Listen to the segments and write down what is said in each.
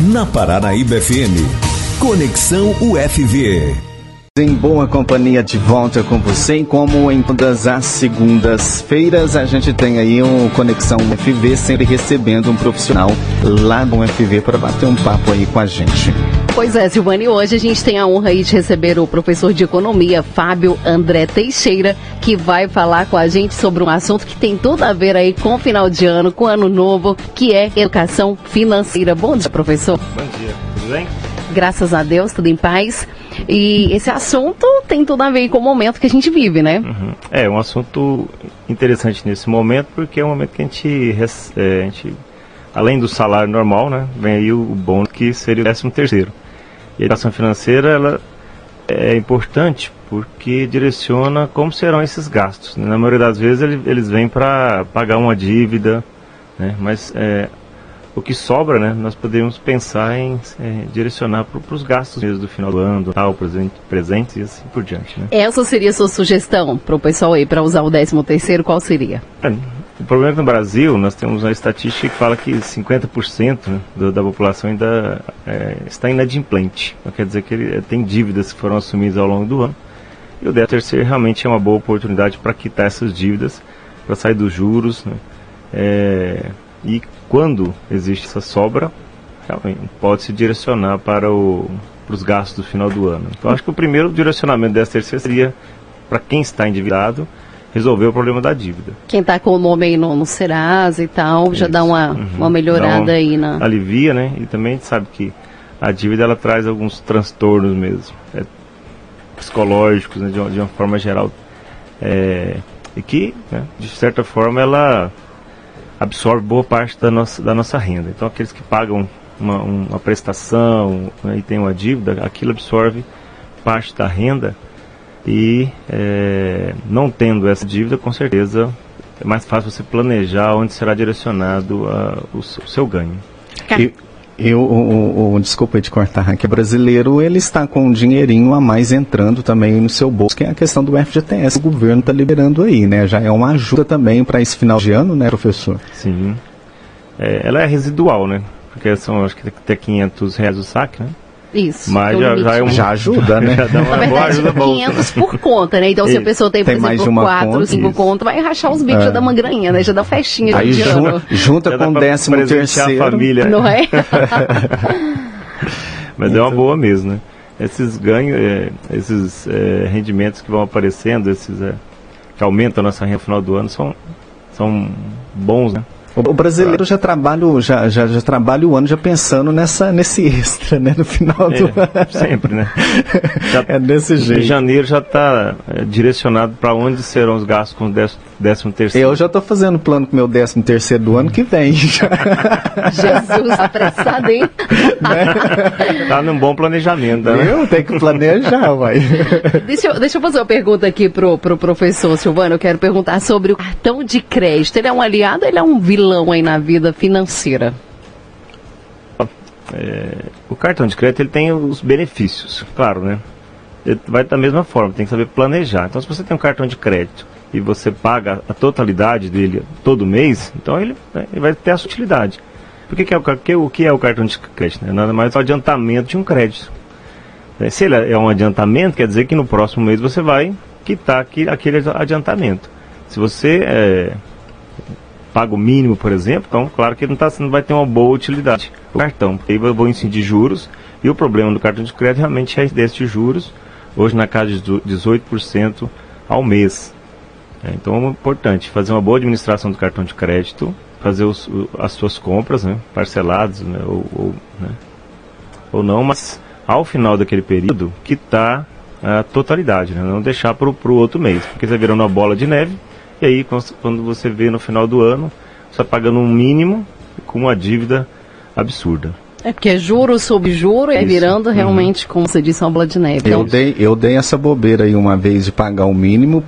na Paranaíba FM. Conexão UFV. Em boa companhia de volta com você, e como em todas as segundas-feiras, a gente tem aí um Conexão UFV, sempre recebendo um profissional lá no UFV para bater um papo aí com a gente. Pois é, Silvane, hoje a gente tem a honra aí de receber o professor de economia, Fábio André Teixeira, que vai falar com a gente sobre um assunto que tem tudo a ver aí com o final de ano, com o ano novo, que é educação financeira. Bom dia, professor. Bom dia, tudo bem? Graças a Deus, tudo em paz. E esse assunto tem tudo a ver com o momento que a gente vive, né? Uhum. É um assunto interessante nesse momento, porque é um momento que a gente, é, a gente além do salário normal, né, vem aí o bônus que seria o décimo terceiro. E a educação financeira, ela é importante porque direciona como serão esses gastos. Na maioria das vezes eles vêm para pagar uma dívida, né, mas é, o que sobra, né, nós podemos pensar em é, direcionar para os gastos mesmo do final do ano, tal, presente, presentes e assim por diante. Né? Essa seria a sua sugestão para o pessoal aí, para usar o 13 terceiro, qual seria? É, o problema é que no Brasil nós temos uma estatística que fala que 50% né, do, da população ainda é, está inadimplente. Então, quer dizer que ele, tem dívidas que foram assumidas ao longo do ano. E o 13 terceiro realmente é uma boa oportunidade para quitar essas dívidas, para sair dos juros, né, é, e quando existe essa sobra, pode se direcionar para, o, para os gastos do final do ano. Então acho que o primeiro direcionamento dessa terceira seria para quem está endividado resolver o problema da dívida. Quem está com o nome aí no, no Serasa e tal, Isso. já dá uma, uhum. uma melhorada aí na. Alivia, né? E também a gente sabe que a dívida ela traz alguns transtornos mesmo, é, psicológicos, né, de, uma, de, uma, forma geral. É, e que, né, de certa forma, ela absorve boa parte da nossa, da nossa renda. Então, aqueles que pagam uma, uma prestação né, e têm uma dívida, aquilo absorve parte da renda e é, não tendo essa dívida, com certeza é mais fácil você planejar onde será direcionado a, o, o, seu ganho. E, eu, o, o, desculpa de cortar aqui, brasileiro, ele está com um dinheirinho a mais entrando também no seu bolso, que é a questão do FGTS, o governo está liberando aí, né? Já é uma ajuda também para esse final de ano, né, professor? Sim. É, ela é residual, né? Porque são, acho que até 500 reais o saque, né? Isso. Mas já, já, é um, já ajuda, né? já dá uma Na boa ajuda 500 por conta, né? Então, se a pessoa tem, por tem exemplo, 4, 5 contas, vai rachar os bicos, é. já dá uma graninha, né? Já dá festinha Aí jun, junta com o décimo terceiro. a família. Não é? Mas então. é uma boa mesmo, né? Esses ganhos, é, esses é, rendimentos que vão aparecendo, esses é, que aumentam a nossa renda no final do ano, são, são bons, né? O brasileiro já trabalha, já, já, já trabalha o ano já pensando nessa, nesse extra, né? No final do é, ano. Sempre, né? Já, é desse jeito. Em janeiro já está é, direcionado para onde serão os gastos com o décimo terceiro. Eu já estou fazendo plano com o meu décimo terceiro do ano que vem. Jesus, apressado, hein? né? Tá num bom planejamento, né? Eu tenho que planejar, vai. Deixa eu, deixa eu fazer uma pergunta aqui pro, pro professor Silvano. Eu quero perguntar sobre o cartão de crédito. Ele é um aliado ou ele é um vilão? Vilão aí na vida financeira? É, o cartão de crédito ele tem os benefícios, claro, né? Ele vai da mesma forma, tem que saber planejar. Então, se você tem um cartão de crédito e você paga a totalidade dele todo mês, então ele, né, ele vai ter a utilidade. Por que, é, o, que, o que é o cartão de crédito? Né? Nada mais é o adiantamento de um crédito. É, se ele é um adiantamento, quer dizer que no próximo mês você vai quitar aquele adiantamento. Se você é, paga o mínimo, por exemplo, então claro que não, tá, não vai ter uma boa utilidade. O cartão, aí eu vou incidir juros, e o problema do cartão de crédito realmente é desses juros, hoje na casa de 18% ao mês. É, então é importante fazer uma boa administração do cartão de crédito, fazer os, as suas compras né, parceladas né, ou, ou, né, ou não, mas ao final daquele período quitar a totalidade, né, não deixar para o outro mês, porque você virando uma bola de neve e aí, quando você vê no final do ano, você está pagando um mínimo com uma dívida absurda. É porque é juro sobre juro e é virando uhum. realmente, como você disse, uma bola de neve. Eu, dei, eu dei essa bobeira aí uma vez de pagar o mínimo,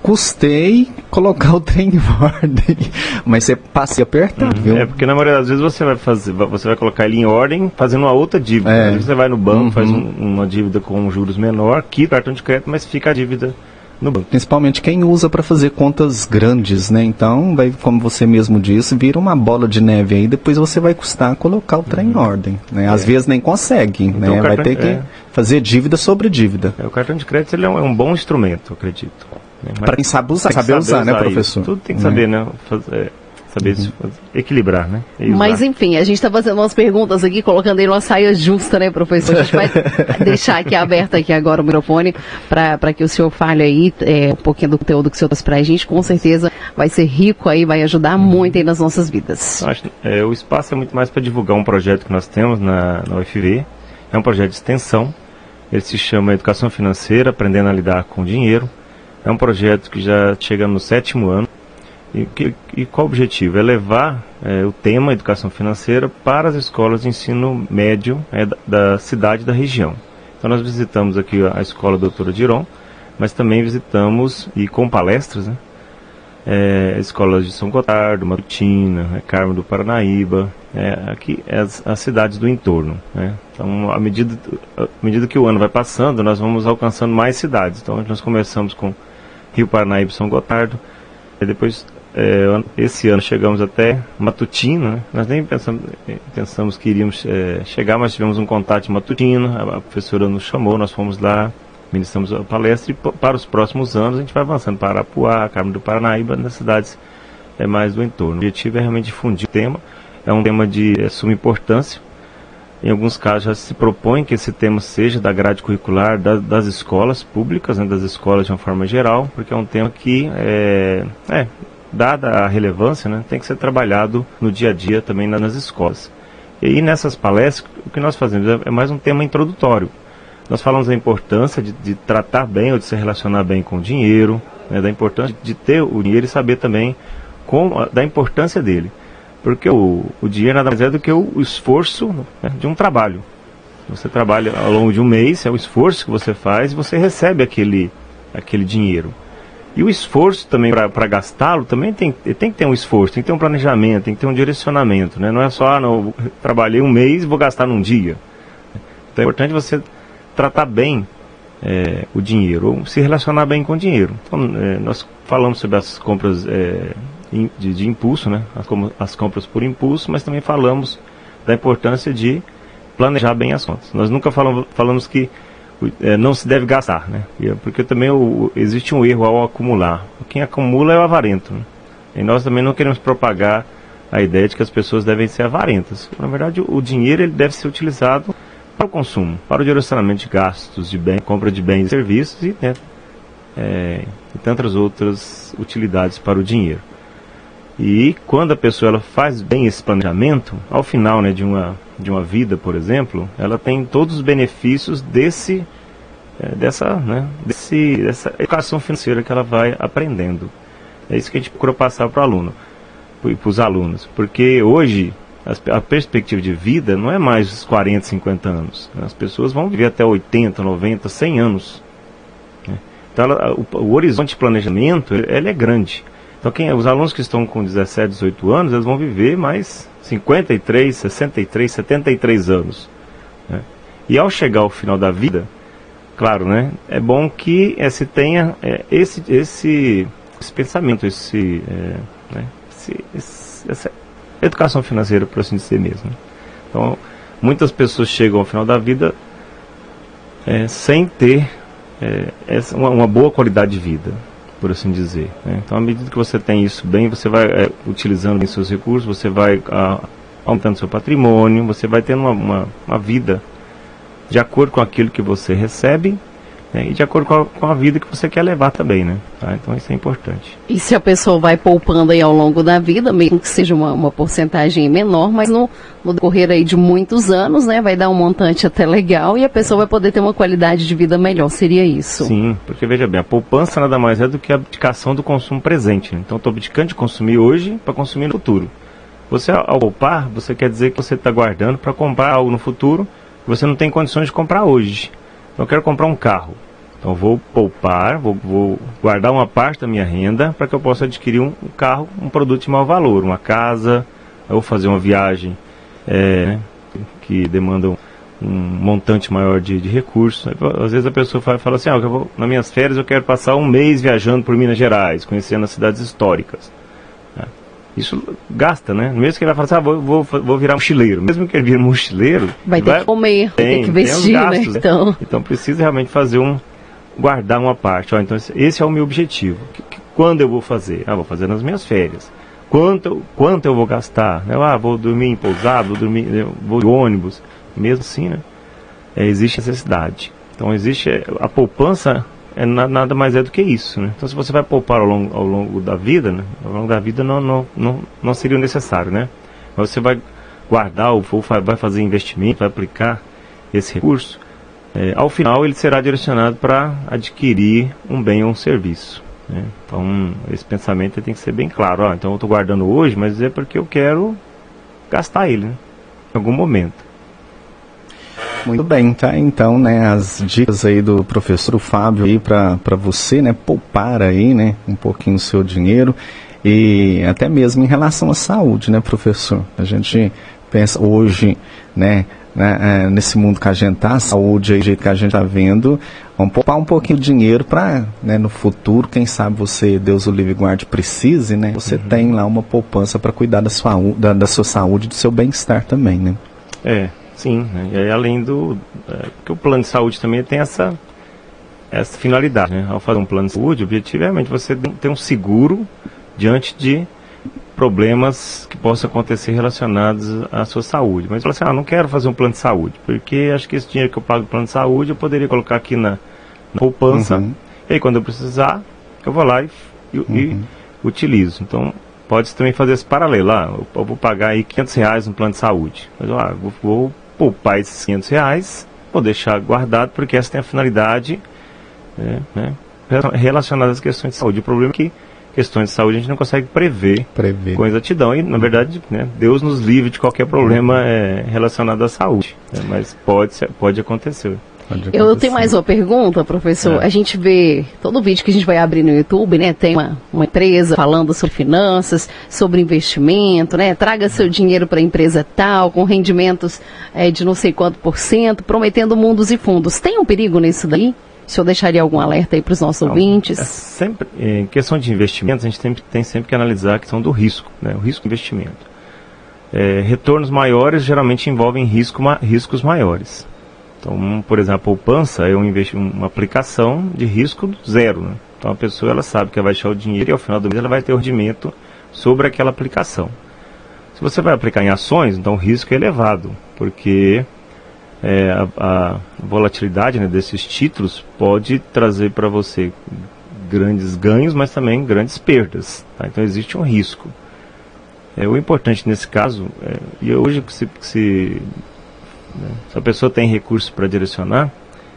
custei colocar o trem em ordem. Mas você passa apertando, uhum. viu? É porque na maioria das vezes você vai fazer, você vai colocar ele em ordem fazendo uma outra dívida. É. Você vai no banco, uhum. faz um, uma dívida com juros menor, quita o cartão de crédito, mas fica a dívida no banco. Principalmente quem usa para fazer contas grandes, né? Então, vai, como você mesmo disse, vira uma bola de neve aí, depois você vai custar colocar o trem uhum. em ordem. Né? Às é. vezes nem consegue, então, né? Vai ter que é. fazer dívida sobre dívida. É, o cartão de crédito ele é, um, é um bom instrumento, acredito. Né? Para quem sabe usar, saber, saber usar, né, professor? Tudo tem que saber, né? Fazer, saber uhum. equilibrar, né? Mas enfim, a gente está fazendo umas perguntas aqui, colocando aí uma saia justa, né, professor? A gente vai deixar aqui aberto aqui agora o microfone para que o senhor fale aí é, um pouquinho do conteúdo que o senhor trouxe para a gente. Com certeza vai ser rico aí, vai ajudar uhum. muito aí nas nossas vidas. Acho, é, o espaço é muito mais para divulgar um projeto que nós temos na, na UFV. É um projeto de extensão. Ele se chama Educação Financeira, Aprendendo a Lidar com Dinheiro. É um projeto que já chega no sétimo ano. E, que, e qual o objetivo? É levar é, o tema educação financeira para as escolas de ensino médio é, da, da, cidade da região. Então nós visitamos aqui a escola Doutora Diron, mas também visitamos, e com palestras, né, é, escolas de São Gotardo, Matutina, é, Carmo do Paranaíba, é, aqui as, as, cidades do entorno. Né? Então, à medida, à medida que o ano vai passando, nós vamos alcançando mais cidades. Então, nós começamos com Rio Paranaíba e São Gotardo, e depois é, esse ano chegamos até Matutina, né? nós nem pensamos, é, pensamos que iríamos é, chegar, mas tivemos um contato em Matutina, a, a, professora nos chamou, nós fomos lá, ministramos a palestra e para os próximos anos a gente vai avançando para Arapuá, Carmo do Paranaíba, nas cidades é, mais do entorno. O objetivo é realmente difundir o tema, é um tema de é, suma importância, em alguns casos já se propõe que esse tema seja da grade curricular das, das escolas públicas, né, das escolas de uma forma geral, porque é um tema que é, é dada a relevância, né, tem que ser trabalhado no dia a dia também nas escolas. E aí nessas palestras, o que nós fazemos é, é mais um tema introdutório. Nós falamos da importância de, de tratar bem ou de se relacionar bem com o dinheiro, né, da importância de ter o dinheiro e saber também da importância dele. Porque o, o dinheiro nada mais é do que o, o esforço né, de um trabalho. Você trabalha ao longo de um mês, é o esforço que você faz e você recebe aquele, aquele dinheiro. E o esforço também para gastá-lo também tem, tem que ter um esforço, tem que ter um planejamento, tem que ter um direcionamento. Né? Não é só, ah, não, trabalhei um mês vou gastar num dia. Então é importante você tratar bem é, o dinheiro, ou se relacionar bem com o dinheiro. Então, é, nós falamos sobre as compras é, de, de, impulso, né? as, as compras por impulso, mas também falamos da importância de planejar bem as contas. Nós nunca falamos, falamos que é, não se deve gastar, né? É porque também o, existe um erro ao acumular. Quem acumula é o avarento. Né? E nós também não queremos propagar a ideia de que as pessoas devem ser avarentas. Na verdade, o, dinheiro ele deve ser utilizado para o consumo, para o direcionamento de gastos, de bem, compra de bens e serviços e, né, é, e tantas outras utilidades para o dinheiro. E quando a pessoa ela faz bem esse planejamento, ao final né, de, uma, de uma vida, por exemplo, ela tem todos os benefícios desse, é, dessa, né, desse, dessa educação financeira que ela vai aprendendo. É isso que a gente procura passar para o aluno, para os alunos. Porque hoje a perspectiva de vida não é mais os 40, 50 anos. As pessoas vão viver até 80, 90, 100 anos. Né? Então ela, o, o, horizonte de planejamento ele é grande. Então, quem, os alunos que estão com 17, 18 anos, eles vão viver mais 53, 63, 73 anos. Né? E ao chegar ao final da vida, claro, né, é bom que é, se tenha é, esse, esse, esse, pensamento, esse, é, né, esse, esse, essa educação financeira, por assim dizer mesmo. Né? Então, muitas pessoas chegam ao final da vida é, sem ter é, essa, uma, uma boa qualidade de vida por assim dizer. Né? Então, à medida que você tem isso bem, você vai é, utilizando bem seus recursos, você vai a, ah, aumentando seu patrimônio, você vai tendo uma, uma, uma, vida de acordo com aquilo que você recebe né, e de acordo com a, com a, vida que você quer levar também, né? Tá? Então isso é importante. E se a pessoa vai poupando aí ao longo da vida, mesmo que seja uma, uma porcentagem menor, mas no, no decorrer aí de muitos anos, né, vai dar um montante até legal e a pessoa vai poder ter uma qualidade de vida melhor, seria isso? Sim, porque veja bem, a poupança nada mais é do que a abdicação do consumo presente. Né? Então estou abdicando de consumir hoje para consumir no futuro. Você ao poupar, você quer dizer que você está guardando para comprar algo no futuro que você não tem condições de comprar hoje. Então eu quero comprar um carro. Então vou poupar, vou, vou guardar uma parte da minha renda para que eu possa adquirir um, um, carro, um produto de maior valor, uma casa, ou fazer uma viagem é, que demanda um montante maior de, de recursos. Às vezes a pessoa fala, fala assim, ah, eu vou, nas minhas férias eu quero passar um mês viajando por Minas Gerais, conhecendo as cidades históricas. É. Isso gasta, né? Mesmo que ele vai falar assim, ah, vou, vou, vou virar mochileiro. Mesmo que ele vire mochileiro... Vai ter vai, que comer, tem, que vestir, tem gastos, né? Então... Né? então precisa realmente fazer um... Guardar uma parte. Ó, então esse é o meu objetivo. Quando eu vou fazer? Ah, vou fazer nas minhas férias. Quanto, quanto eu vou gastar? Ah, vou dormir em pousada, vou dormir vou de ônibus mesmo assim, né, é, existe necessidade. Então existe é, a poupança é nada mais é do que isso, né? Então se você vai poupar ao longo, ao longo da vida, né, ao longo da vida não, não, não, não seria necessário, né? Mas você vai guardar ou vai fazer investimento, vai aplicar esse recurso, é, ao final ele será direcionado para adquirir um bem ou um serviço. Né? Então esse pensamento tem que ser bem claro. Ó, então eu estou guardando hoje, mas é porque eu quero gastar ele né? em algum momento. Muito bem, tá? Então, né, as dicas aí do professor Fábio aí para você, né, poupar aí, né, um pouquinho o seu dinheiro e até mesmo em relação à saúde, né, professor? A gente pensa hoje, né, né é, nesse mundo que a gente tá, a saúde aí, do jeito que a gente tá vendo, vamos poupar um pouquinho de dinheiro para, né, no futuro, quem sabe você, Deus o livre guarde, precise, né, você uhum. tem lá uma poupança para cuidar da sua, da, da sua saúde, do seu bem-estar também, né? É, Sim, né? e aí além do. É, porque o plano de saúde também tem essa, essa finalidade. Né? Ao fazer um plano de saúde, objetivamente você tem um seguro diante de problemas que possam acontecer relacionados à sua saúde. Mas fala assim, ah, não quero fazer um plano de saúde, porque acho que esse dinheiro que eu pago no plano de saúde eu poderia colocar aqui na, na poupança. Uhum. E aí quando eu precisar, eu vou lá e, e, uhum. e utilizo. Então, pode também fazer esse paralelo. Ah, eu vou pagar aí 500 reais no plano de saúde. Mas ah, vou, vou poupar esses 500 reais, vou deixar guardado, porque essa tem a finalidade né, né, relacionada às questões de saúde. O problema é que questões de saúde a gente não consegue prever, prever. com exatidão. E, na verdade, né, Deus nos livre de qualquer problema é, relacionado à saúde. Né, mas pode, pode acontecer. Eu tenho mais uma pergunta, professor. É. A gente vê todo vídeo que a gente vai abrir no YouTube, né? Tem uma, uma empresa falando sobre finanças, sobre investimento, né? Traga seu dinheiro para a empresa tal, com rendimentos é, de não sei quanto por cento, prometendo mundos e fundos. Tem um perigo nisso daí? O senhor deixaria algum alerta aí para os nossos não, ouvintes? É sempre, em questão de investimentos, a gente tem, tem sempre que analisar a questão do risco, né? O risco do investimento. É, retornos maiores geralmente envolvem risco, ma, riscos maiores. Então, por exemplo, a poupança é um uma aplicação de risco zero. Né? Então a pessoa ela sabe que ela vai deixar o dinheiro e ao final do mês ela vai ter o rendimento sobre aquela aplicação. Se você vai aplicar em ações, então o risco é elevado, porque é, a, a, volatilidade né, desses títulos pode trazer para você grandes ganhos, mas também grandes perdas. Tá? Então existe um risco. É, o importante nesse caso, é, e hoje que se, que se né? Se a pessoa tem recursos para direcionar,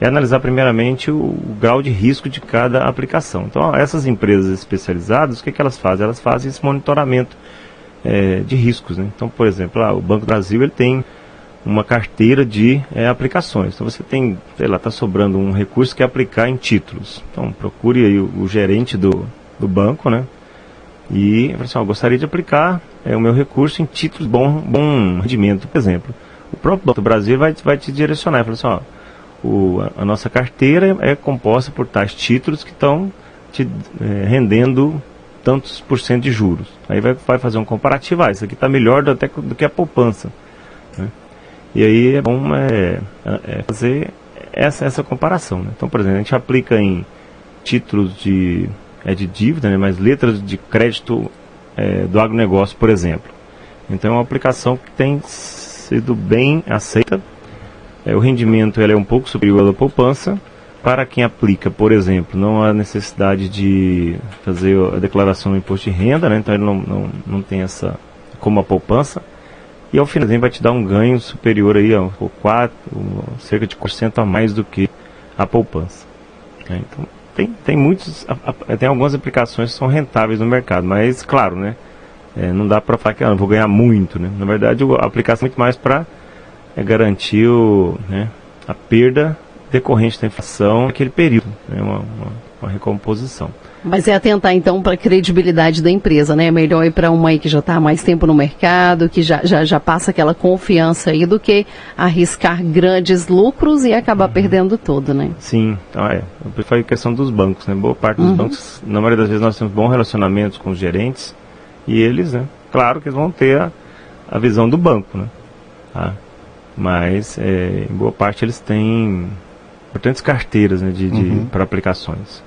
é analisar primeiramente o, o, grau de risco de cada aplicação. Então, essas empresas especializadas, o que, que elas fazem? Elas fazem esse monitoramento é, de riscos. Né? Então, por exemplo, lá, o Banco Brasil ele tem uma carteira de é, aplicações. Então, você tem, sei lá, está sobrando um recurso que é aplicar em títulos. Então, procure aí o, o gerente do, do banco, né? E, assim, gostaria de aplicar é, o meu recurso em títulos bom, bom rendimento, por exemplo o próprio Banco do Brasil vai, vai te direcionar. Fala assim, ó, o, a, a, nossa carteira é composta por tais títulos que estão te é, rendendo tantos por cento de juros. Aí vai, vai fazer um comparativo, ah, isso aqui está melhor do, até do que a poupança. Né? E aí é bom é, é fazer essa, essa comparação. Né? Então, por exemplo, a gente aplica em títulos de, é de dívida, né, mas letras de crédito é, do agronegócio, por exemplo. Então é uma aplicação que tem sido bem aceita. É, o rendimento é um pouco superior à poupança. Para quem aplica, por exemplo, não há necessidade de fazer a declaração do imposto de renda, né? então ele não, não, não tem essa como a poupança. E ao final vai te dar um ganho superior aí a 4, cerca de 4% a mais do que a poupança. É, então tem, tem muitos, tem algumas aplicações que são rentáveis no mercado, mas claro, né? É, não dá para falar que ah, eu vou ganhar muito, né? Na verdade, a aplicação é muito mais para é, garantir o, né, a perda decorrente da inflação naquele período. Né? Uma, uma, com a recomposição. Mas é atentar então para a credibilidade da empresa, né? É melhor ir para uma aí que já está há mais tempo no mercado, que já, já, já passa aquela confiança aí, do que arriscar grandes lucros e acabar uhum. perdendo tudo, né? Sim, então é. Eu prefiro a questão dos bancos, né? Boa parte dos uhum. bancos, na maioria das vezes nós temos bons relacionamentos com os gerentes e eles, né? Claro que eles vão ter a, a visão do banco, né? Tá? Mas é, em boa parte eles têm importantes carteiras né, de, de uhum. para aplicações.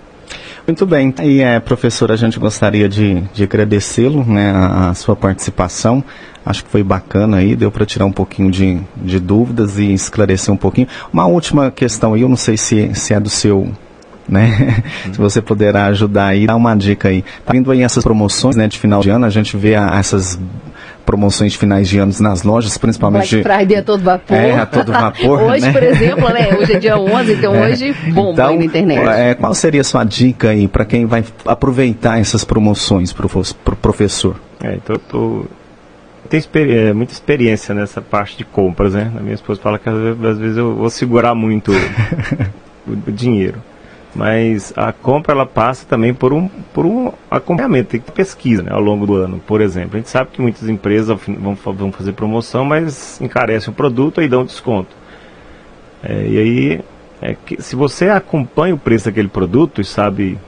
Muito bem. E, é, professor, a gente gostaria de, de agradecê-lo, né, a, a, sua participação. Acho que foi bacana aí, deu para tirar um pouquinho de, de dúvidas e esclarecer um pouquinho. Uma última questão aí, eu não sei se, se é do seu né? Uhum. Se você puder ajudar aí, dá uma dica aí. Tá vindo aí essas promoções, né, de final de ano, a gente vê a, essas promoções de finais de anos nas lojas, principalmente. Black Friday a todo vapor. É, a todo vapor. hoje, né? por exemplo, né? Hoje é dia 11, então é. hoje bomba então, aí na internet. É, qual seria a sua dica aí para quem vai aproveitar essas promoções para o pro professor? É, então tô, tem é, muita experiência nessa parte de compras, né? A minha esposa fala que às vezes, às vezes eu vou segurar muito o, o dinheiro mas a compra ela passa também por um, por um acompanhamento, tem que ter pesquisa né, ao longo do ano, por exemplo. A gente sabe que muitas empresas vão, vão fazer promoção, mas encarecem o produto e dão desconto. É, e aí, é que, se você acompanha o preço daquele produto e sabe,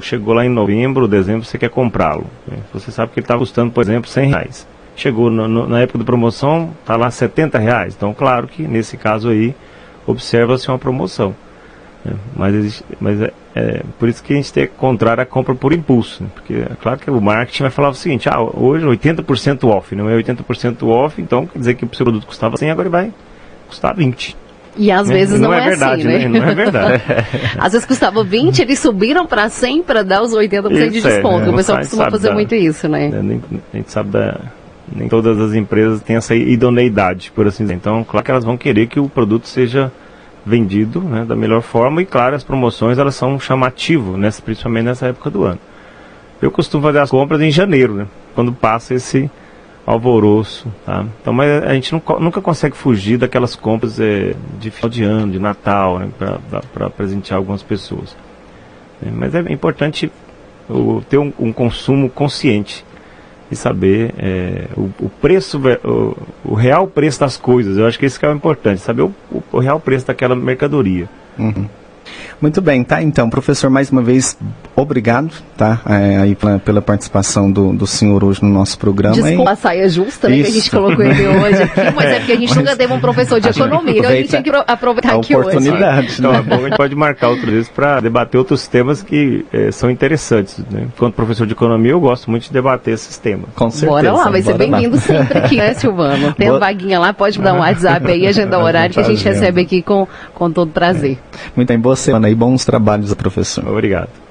chegou lá em novembro, dezembro, você quer comprá-lo. Né? Você sabe que ele está custando, por exemplo, 100 reais. Chegou no, no, na época da promoção, está lá 70 reais. Então, claro que nesse caso aí, observa-se uma promoção. É, mas mas é, é, por isso que a gente tem que encontrar a compra por impulso. Né? Porque é claro que o marketing vai falar o seguinte, ah, hoje 80% off, não é 80% off, então quer dizer que o seu produto custava 100, agora vai custar 20. E às né? vezes não, não, é, é verdade, assim, né? né? Não é verdade. às vezes custava 20, eles subiram para 100 para dar os 80% isso de desconto. É, o pessoal costuma fazer da, muito isso, né? Nem, a gente sabe da nem todas as empresas têm essa idoneidade, por assim dizer. Então, claro que elas vão querer que o produto seja vendido né, da melhor forma. E claro as promoções elas são chamativo nessa, principalmente nessa época do ano. Eu costumo fazer as compras em janeiro né, quando passa esse alvoroço tá? então mas a gente nunca, nunca consegue fugir daquelas compras é, de final de ano de Natal né, para presentear algumas pessoas é, mas é importante o, ter um, um consumo consciente e saber é, o, o, preço, o, o, real preço das coisas. Eu acho que isso que é o importante, saber o, o real preço daquela mercadoria. Uhum. Muito bem, tá? Então, professor, mais uma vez, obrigado, tá? É, aí pela, pela, participação do, do senhor hoje no nosso programa. Desculpa a saia justa, né, que a gente colocou ele hoje aqui, mas é porque a gente mas, nunca teve um professor de economia, então a gente tinha que aproveitar a aqui oportunidade, hoje. Então, é bom, a gente pode marcar outro vezes para debater outros temas que é, são interessantes. Né? Enquanto professor de economia, eu gosto muito de debater esses temas. Com certeza. Bora lá, vai ser bem-vindo sempre aqui, né, Silvano? Tem Boa. vaguinha lá, pode dar um WhatsApp aí, agenda horário que a gente recebe aqui com, com todo prazer. Muito bem, boa semana e bons trabalhos, professor. Obrigado.